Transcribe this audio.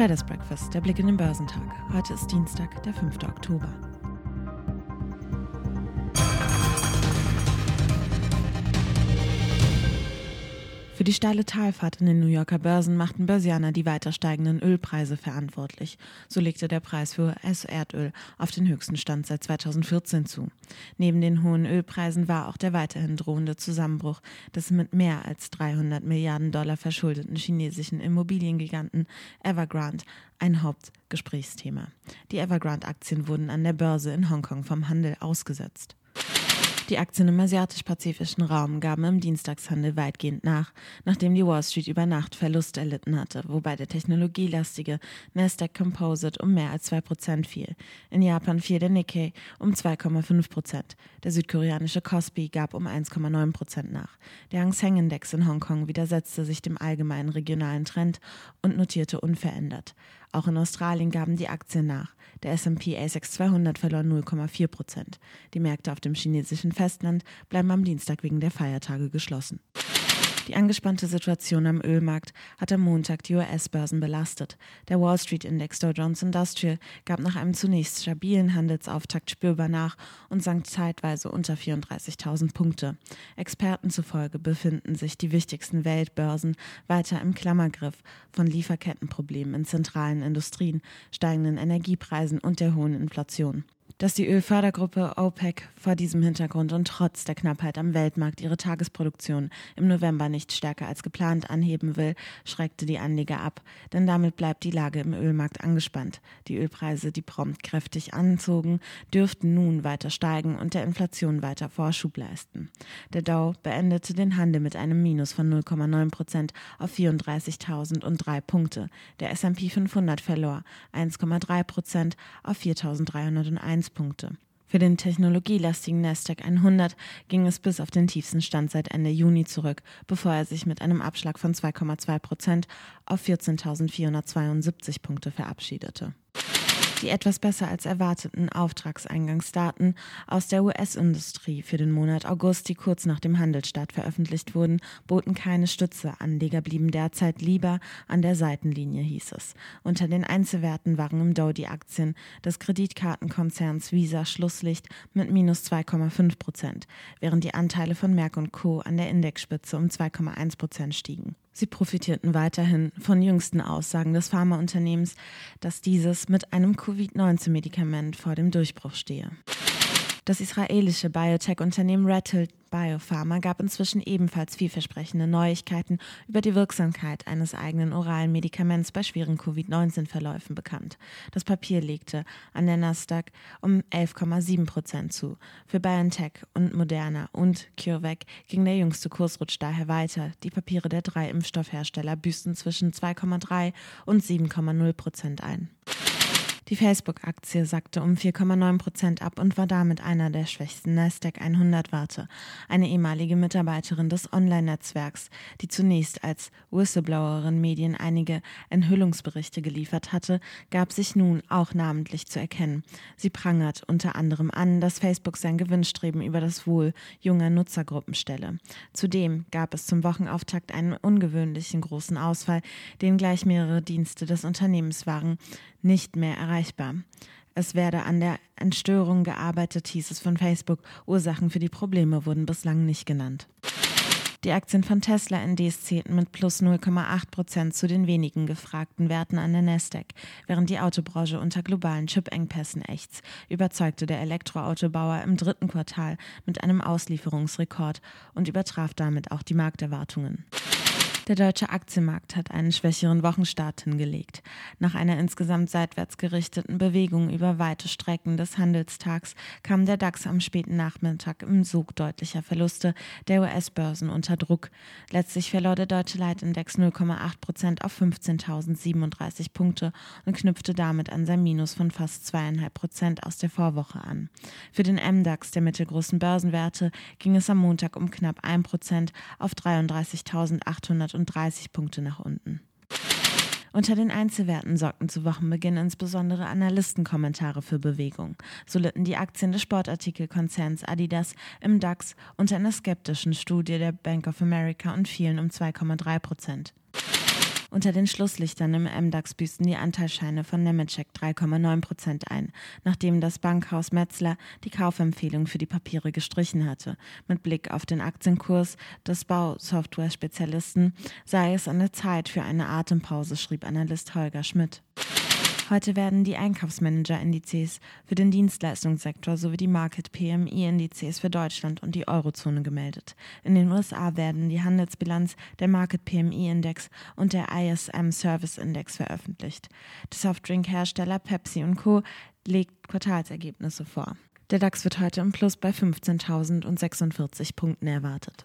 Traders Breakfast, der Blick in den Börsentag. Heute ist Dienstag, der 5. Oktober. Für die steile Talfahrt in den New Yorker Börsen machten Börsianer die weiter steigenden Ölpreise verantwortlich. So legte der Preis für US-Erdöl auf den höchsten Stand seit 2014 zu. Neben den hohen Ölpreisen war auch der weiterhin drohende Zusammenbruch des mit mehr als 300 Milliarden Dollar verschuldeten chinesischen Immobiliengiganten Evergrande ein Hauptgesprächsthema. Die Evergrande-Aktien wurden an der Börse in Hongkong vom Handel ausgesetzt. Die Aktien im asiatisch-pazifischen Raum gaben im Dienstagshandel weitgehend nach, nachdem die Wall Street über Nacht Verlust erlitten hatte, wobei der technologielastige Nasdaq Composite um mehr als 2% fiel. In Japan fiel der Nikkei um 2,5%. Der südkoreanische Kospi gab um 1,9% nach. Der Hang Seng Index in Hongkong widersetzte sich dem allgemeinen regionalen Trend und notierte unverändert. Auch in Australien gaben die Aktien nach. Der S&P ASX 200 verlor 0,4 Prozent. Die Märkte auf dem chinesischen Festland bleiben am Dienstag wegen der Feiertage geschlossen. Die angespannte Situation am Ölmarkt hat am Montag die US-Börsen belastet. Der Wall Street Index Dow Jones Industrial gab nach einem zunächst stabilen Handelsauftakt spürbar nach und sank zeitweise unter 34.000 Punkte. Experten zufolge befinden sich die wichtigsten Weltbörsen weiter im Klammergriff von Lieferkettenproblemen in zentralen Industrien, steigenden Energiepreisen und der hohen Inflation dass die Ölfördergruppe OPEC vor diesem Hintergrund und trotz der Knappheit am Weltmarkt ihre Tagesproduktion im November nicht stärker als geplant anheben will, schreckte die Anleger ab, denn damit bleibt die Lage im Ölmarkt angespannt. Die Ölpreise, die prompt kräftig anzogen, dürften nun weiter steigen und der Inflation weiter Vorschub leisten. Der Dow beendete den Handel mit einem Minus von 0,9 Prozent auf 34.003 Punkte. Der S&P 500 verlor 1,3 Prozent auf 4.301 Punkte. Für den technologielastigen Nasdaq 100 ging es bis auf den tiefsten Stand seit Ende Juni zurück, bevor er sich mit einem Abschlag von 2,2 Prozent auf 14.472 Punkte verabschiedete. Die etwas besser als erwarteten Auftragseingangsdaten aus der US-Industrie für den Monat August, die kurz nach dem Handelsstart veröffentlicht wurden, boten keine Stütze. Anleger blieben derzeit lieber an der Seitenlinie, hieß es. Unter den Einzelwerten waren im Dow die Aktien des Kreditkartenkonzerns Visa Schlusslicht mit minus 2,5 Prozent, während die Anteile von Merck Co. an der Indexspitze um 2,1 Prozent stiegen. Sie profitierten weiterhin von jüngsten Aussagen des Pharmaunternehmens, dass dieses mit einem Covid-19-Medikament vor dem Durchbruch stehe. Das israelische Biotech-Unternehmen Rattle Biopharma gab inzwischen ebenfalls vielversprechende Neuigkeiten über die Wirksamkeit eines eigenen oralen Medikaments bei schweren Covid-19-Verläufen bekannt. Das Papier legte an der Nasdaq um 11,7 Prozent zu. Für BioNTech und Moderna und CureVac ging der jüngste Kursrutsch daher weiter. Die Papiere der drei Impfstoffhersteller büßten zwischen 2,3 und 7,0 Prozent ein. Die Facebook-Aktie sackte um 4,9 Prozent ab und war damit einer der schwächsten Nasdaq 100-Werte. Eine ehemalige Mitarbeiterin des Online-Netzwerks, die zunächst als Whistleblowerin Medien einige Enthüllungsberichte geliefert hatte, gab sich nun auch namentlich zu erkennen. Sie prangert unter anderem an, dass Facebook sein Gewinnstreben über das Wohl junger Nutzergruppen stelle. Zudem gab es zum Wochenauftakt einen ungewöhnlichen großen Ausfall, den gleich mehrere Dienste des Unternehmens waren nicht mehr erreichbar. Es werde an der Entstörung gearbeitet, hieß es von Facebook. Ursachen für die Probleme wurden bislang nicht genannt. Die Aktien von Tesla NDs zählten mit plus 0,8 Prozent zu den wenigen gefragten Werten an der Nasdaq, während die Autobranche unter globalen Chip-Engpässen ächzt, überzeugte der Elektroautobauer im dritten Quartal mit einem Auslieferungsrekord und übertraf damit auch die Markterwartungen. Der deutsche Aktienmarkt hat einen schwächeren Wochenstart hingelegt. Nach einer insgesamt seitwärts gerichteten Bewegung über weite Strecken des Handelstags kam der DAX am späten Nachmittag im Sog deutlicher Verluste der US-Börsen unter Druck. Letztlich verlor der deutsche Leitindex 0,8 Prozent auf 15.037 Punkte und knüpfte damit an sein Minus von fast zweieinhalb Prozent aus der Vorwoche an. Für den MDAX der mittelgroßen Börsenwerte ging es am Montag um knapp 1 Prozent auf 33.800 30 Punkte nach unten. Unter den Einzelwerten sorgten zu Wochenbeginn insbesondere Analystenkommentare für Bewegung. So litten die Aktien des Sportartikelkonzerns Adidas im DAX unter einer skeptischen Studie der Bank of America und fielen um 2,3 Prozent. Unter den Schlusslichtern im MDAX büßten die Anteilsscheine von Nemetschek 3,9 Prozent ein, nachdem das Bankhaus Metzler die Kaufempfehlung für die Papiere gestrichen hatte. Mit Blick auf den Aktienkurs des Bausoftware-Spezialisten sei es an der Zeit für eine Atempause, schrieb Analyst Holger Schmidt. Heute werden die Einkaufsmanager-Indizes für den Dienstleistungssektor sowie die Market-PMI-Indizes für Deutschland und die Eurozone gemeldet. In den USA werden die Handelsbilanz, der Market-PMI-Index und der ISM Service Index veröffentlicht. Der Softdrink-Hersteller Pepsi Co. legt Quartalsergebnisse vor. Der DAX wird heute im Plus bei 15.046 Punkten erwartet.